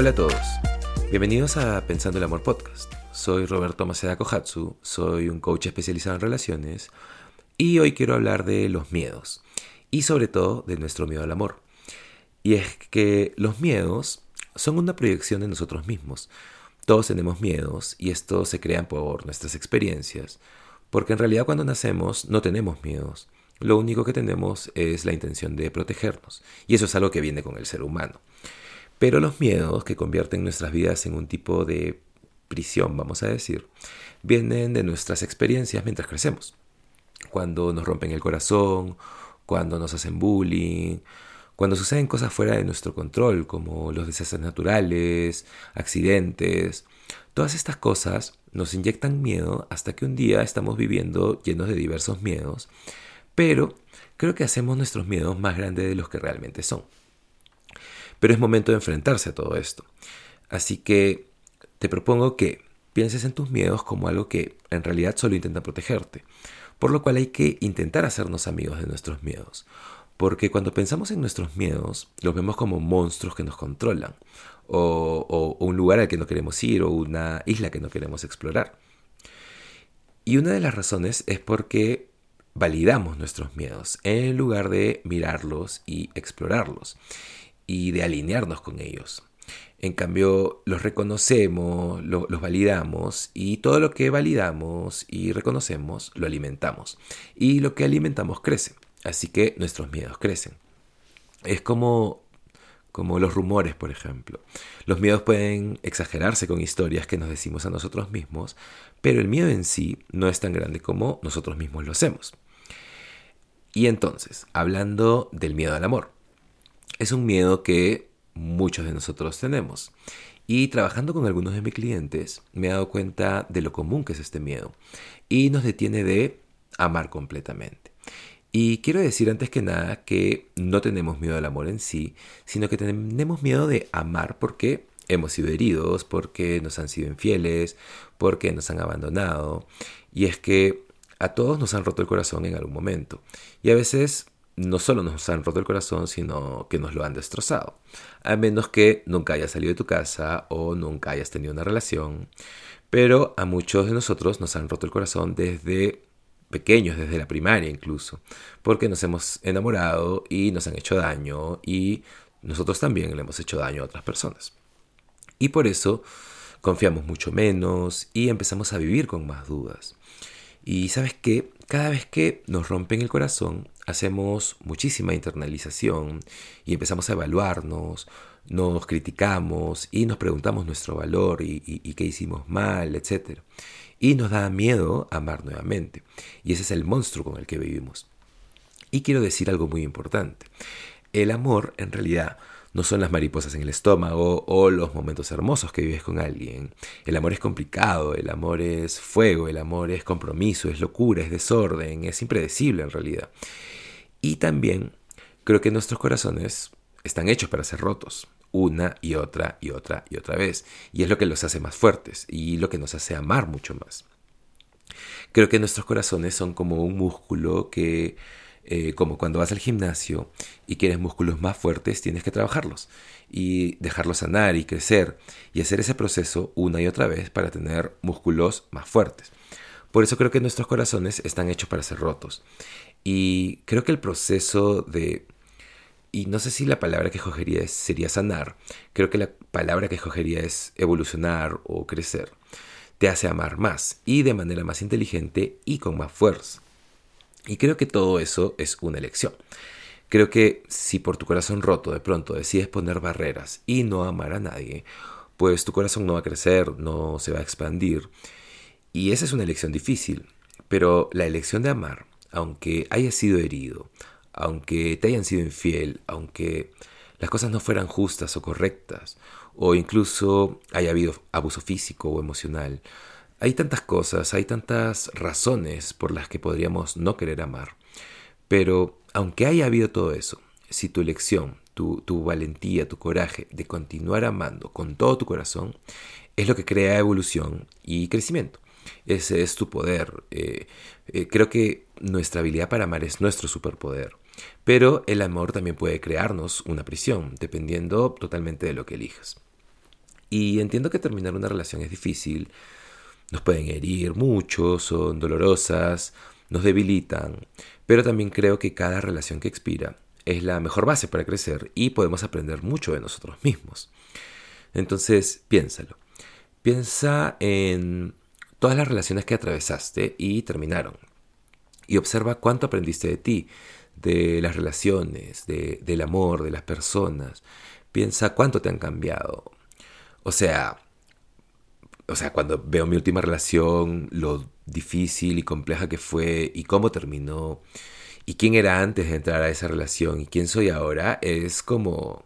Hola a todos, bienvenidos a Pensando el Amor Podcast. Soy Roberto Maceda Kohatsu, soy un coach especializado en relaciones y hoy quiero hablar de los miedos y sobre todo de nuestro miedo al amor. Y es que los miedos son una proyección de nosotros mismos. Todos tenemos miedos y estos se crean por nuestras experiencias, porque en realidad cuando nacemos no tenemos miedos. Lo único que tenemos es la intención de protegernos, y eso es algo que viene con el ser humano. Pero los miedos que convierten nuestras vidas en un tipo de prisión, vamos a decir, vienen de nuestras experiencias mientras crecemos. Cuando nos rompen el corazón, cuando nos hacen bullying, cuando suceden cosas fuera de nuestro control, como los desastres naturales, accidentes, todas estas cosas nos inyectan miedo hasta que un día estamos viviendo llenos de diversos miedos, pero creo que hacemos nuestros miedos más grandes de los que realmente son. Pero es momento de enfrentarse a todo esto. Así que te propongo que pienses en tus miedos como algo que en realidad solo intenta protegerte, por lo cual hay que intentar hacernos amigos de nuestros miedos, porque cuando pensamos en nuestros miedos los vemos como monstruos que nos controlan, o, un lugar al que no queremos ir, o una isla que no queremos explorar. Y una de las razones es porque validamos nuestros miedos en lugar de mirarlos y explorarlos y de alinearnos con ellos. En cambio, los reconocemos, los validamos y todo lo que validamos y reconocemos lo alimentamos. Y lo que alimentamos crece. Así que nuestros miedos crecen. Es como, como los rumores, por ejemplo. Los miedos pueden exagerarse con historias que nos decimos a nosotros mismos, pero el miedo en sí no es tan grande como nosotros mismos lo hacemos. Y entonces, hablando del miedo al amor. Es un miedo que muchos de nosotros tenemos. Y trabajando con algunos de mis clientes me he dado cuenta de lo común que es este miedo y nos detiene de amar completamente. Y quiero decir antes que nada que no tenemos miedo al amor en sí, sino que tenemos miedo de amar porque hemos sido heridos, porque nos han sido infieles, porque nos han abandonado. Y es que a todos nos han roto el corazón en algún momento. Y a veces no solo nos han roto el corazón, sino que nos lo han destrozado. A menos que nunca hayas salido de tu casa o nunca hayas tenido una relación. Pero a muchos de nosotros nos han roto el corazón desde pequeños, desde la primaria incluso, porque nos hemos enamorado y nos han hecho daño y nosotros también le hemos hecho daño a otras personas. Y por eso confiamos mucho menos y empezamos a vivir con más dudas. Y sabes que cada vez que nos rompen el corazón, hacemos muchísima internalización y empezamos a evaluarnos, nos criticamos y nos preguntamos nuestro valor y, qué hicimos mal, etc. Y nos da miedo amar nuevamente. Y ese es el monstruo con el que vivimos. Y quiero decir algo muy importante. El amor en realidad no son las mariposas en el estómago o los momentos hermosos que vives con alguien. El amor es complicado, el amor es fuego, el amor es compromiso, es locura, es desorden, es impredecible en realidad. Y también creo que nuestros corazones están hechos para ser rotos una y otra y otra y otra vez. Y es lo que los hace más fuertes y lo que nos hace amar mucho más. Creo que nuestros corazones son como un músculo que eh, como cuando vas al gimnasio y quieres músculos más fuertes, tienes que trabajarlos y dejarlos sanar y crecer y hacer ese proceso una y otra vez para tener músculos más fuertes. Por eso creo que nuestros corazones están hechos para ser rotos. Y creo que el proceso de... Y no sé si la palabra que escogería sería sanar. Creo que la palabra que escogería es evolucionar o crecer. Te hace amar más y de manera más inteligente y con más fuerza. Y creo que todo eso es una elección. Creo que si por tu corazón roto de pronto decides poner barreras y no amar a nadie, pues tu corazón no va a crecer, no se va a expandir. Y esa es una elección difícil. Pero la elección de amar, aunque hayas sido herido, aunque te hayan sido infiel, aunque las cosas no fueran justas o correctas, o incluso haya habido abuso físico o emocional, hay tantas cosas, hay tantas razones por las que podríamos no querer amar. Pero aunque haya habido todo eso, si tu elección, tu, valentía, tu coraje de continuar amando con todo tu corazón, es lo que crea evolución y crecimiento. Ese es tu poder. Eh, eh, creo que nuestra habilidad para amar es nuestro superpoder. Pero el amor también puede crearnos una prisión, dependiendo totalmente de lo que elijas. Y entiendo que terminar una relación es difícil, nos pueden herir mucho, son dolorosas, nos debilitan, pero también creo que cada relación que expira es la mejor base para crecer y podemos aprender mucho de nosotros mismos. Entonces, piénsalo. Piensa en todas las relaciones que atravesaste y terminaron. Y observa cuánto aprendiste de ti, de las relaciones, de, del amor, de las personas. Piensa cuánto te han cambiado. O sea, o sea, cuando veo mi última relación, lo difícil y compleja que fue y cómo terminó y quién era antes de entrar a esa relación y quién soy ahora, es como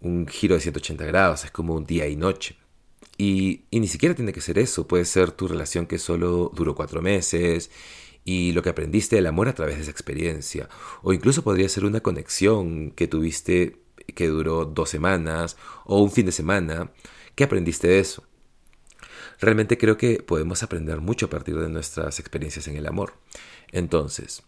un giro de 180 grados, es como un día y noche. Y, ni siquiera tiene que ser eso, puede ser tu relación que solo duró cuatro meses y lo que aprendiste del amor a través de esa experiencia. O incluso podría ser una conexión que tuviste que duró dos semanas o un fin de semana. ¿Qué aprendiste de eso? Realmente creo que podemos aprender mucho a partir de nuestras experiencias en el amor. Entonces,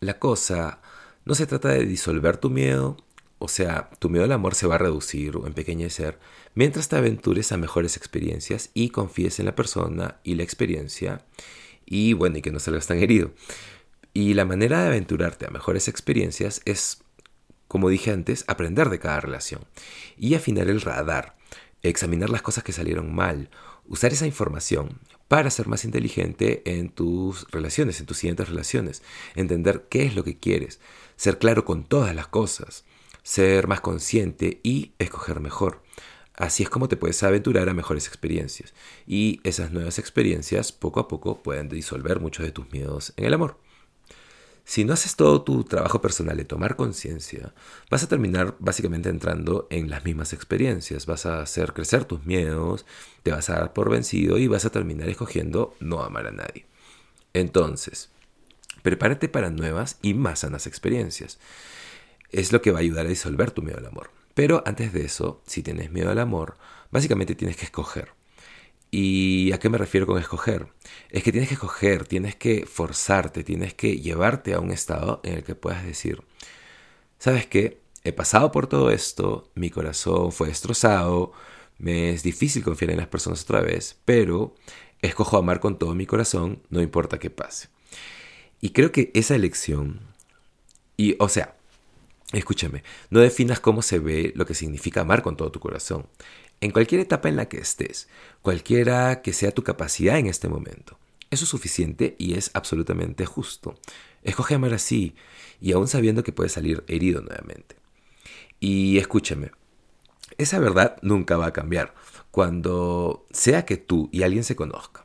la cosa no se trata de disolver tu miedo o sea, tu miedo al amor se va a reducir o empequeñecer mientras te aventures a mejores experiencias y confíes en la persona y la experiencia y bueno, y que no salgas tan herido. Y la manera de aventurarte a mejores experiencias es, como dije antes, aprender de cada relación y afinar el radar, examinar las cosas que salieron mal, usar esa información para ser más inteligente en tus relaciones, en tus siguientes relaciones, entender qué es lo que quieres, ser claro con todas las cosas ser más consciente y escoger mejor. Así es como te puedes aventurar a mejores experiencias. Y esas nuevas experiencias poco a poco pueden disolver muchos de tus miedos en el amor. Si no haces todo tu trabajo personal de tomar conciencia, vas a terminar básicamente entrando en las mismas experiencias. Vas a hacer crecer tus miedos, te vas a dar por vencido y vas a terminar escogiendo no amar a nadie. Entonces, prepárate para nuevas y más sanas experiencias es lo que va a ayudar a disolver tu miedo al amor. Pero antes de eso, si tienes miedo al amor, básicamente tienes que escoger. ¿Y a qué me refiero con escoger? Es que tienes que escoger, tienes que forzarte, tienes que llevarte a un estado en el que puedas decir, ¿sabes qué? He pasado por todo esto, mi corazón fue destrozado, me es difícil confiar en las personas otra vez, pero escojo amar con todo mi corazón, no importa qué pase. Y creo que esa elección, y o sea, Escúchame, no definas cómo se ve lo que significa amar con todo tu corazón. En cualquier etapa en la que estés, cualquiera que sea tu capacidad en este momento. Eso es suficiente y es absolutamente justo. Escoge amar así y aún sabiendo que puedes salir herido nuevamente. Y escúchame, esa verdad nunca va a cambiar cuando sea que tú y alguien se conozca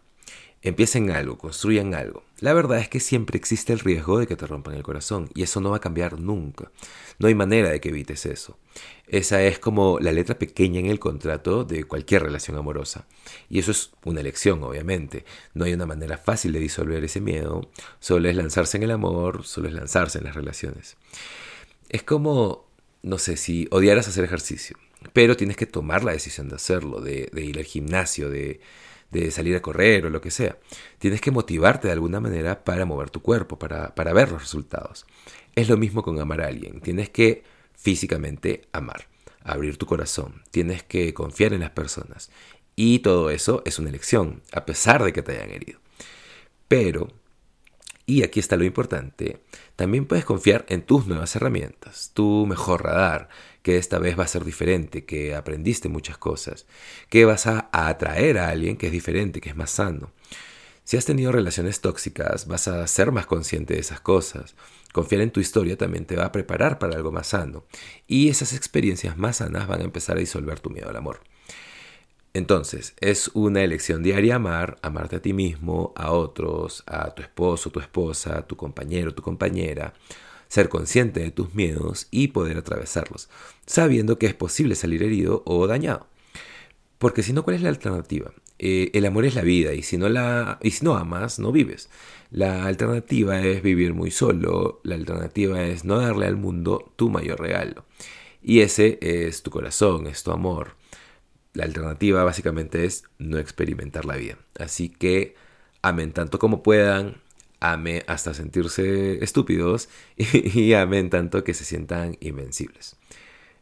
empiecen algo, construyan algo. La verdad es que siempre existe el riesgo de que te rompan el corazón y eso no va a cambiar nunca. No hay manera de que evites eso. Esa es como la letra pequeña en el contrato de cualquier relación amorosa. Y eso es una elección, obviamente. No hay una manera fácil de disolver ese miedo. Solo es lanzarse en el amor, solo es lanzarse en las relaciones. Es como, no sé, si odiaras hacer ejercicio, pero tienes que tomar la decisión de hacerlo, de, de ir al gimnasio, de de salir a correr o lo que sea. Tienes que motivarte de alguna manera para mover tu cuerpo, para, para ver los resultados. Es lo mismo con amar a alguien. Tienes que físicamente amar, abrir tu corazón. Tienes que confiar en las personas. Y todo eso es una elección, a pesar de que te hayan herido. Pero, y aquí está lo importante, también puedes confiar en tus nuevas herramientas, tu mejor radar, que esta vez va a ser diferente, que aprendiste muchas cosas, que vas a, atraer a alguien que es diferente, que es más sano. Si has tenido relaciones tóxicas, vas a ser más consciente de esas cosas. Confiar en tu historia también te va a preparar para algo más sano. Y esas experiencias más sanas van a empezar a disolver tu miedo al amor. Entonces, es una elección diaria amar, amarte a ti mismo, a otros, a tu esposo, tu esposa, tu compañero, tu compañera, ser consciente de tus miedos y poder atravesarlos, sabiendo que es posible salir herido o dañado. Porque si no, ¿cuál es la alternativa? Eh, el amor es la vida y si, no la, y si no amas, no vives. La alternativa es vivir muy solo, la alternativa es no darle al mundo tu mayor regalo. Y ese es tu corazón, es tu amor. La alternativa básicamente es no experimentar la vida. Así que amen tanto como puedan, amen hasta sentirse estúpidos y, amen tanto que se sientan invencibles.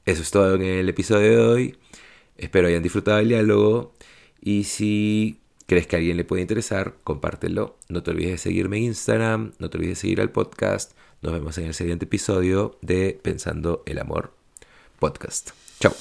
Eso es todo en el episodio de hoy. Espero hayan disfrutado del diálogo y si crees que a alguien le puede interesar, compártelo. No te olvides de seguirme en Instagram, no te olvides de seguir al podcast. Nos vemos en el siguiente episodio de Pensando el Amor Podcast. Chao.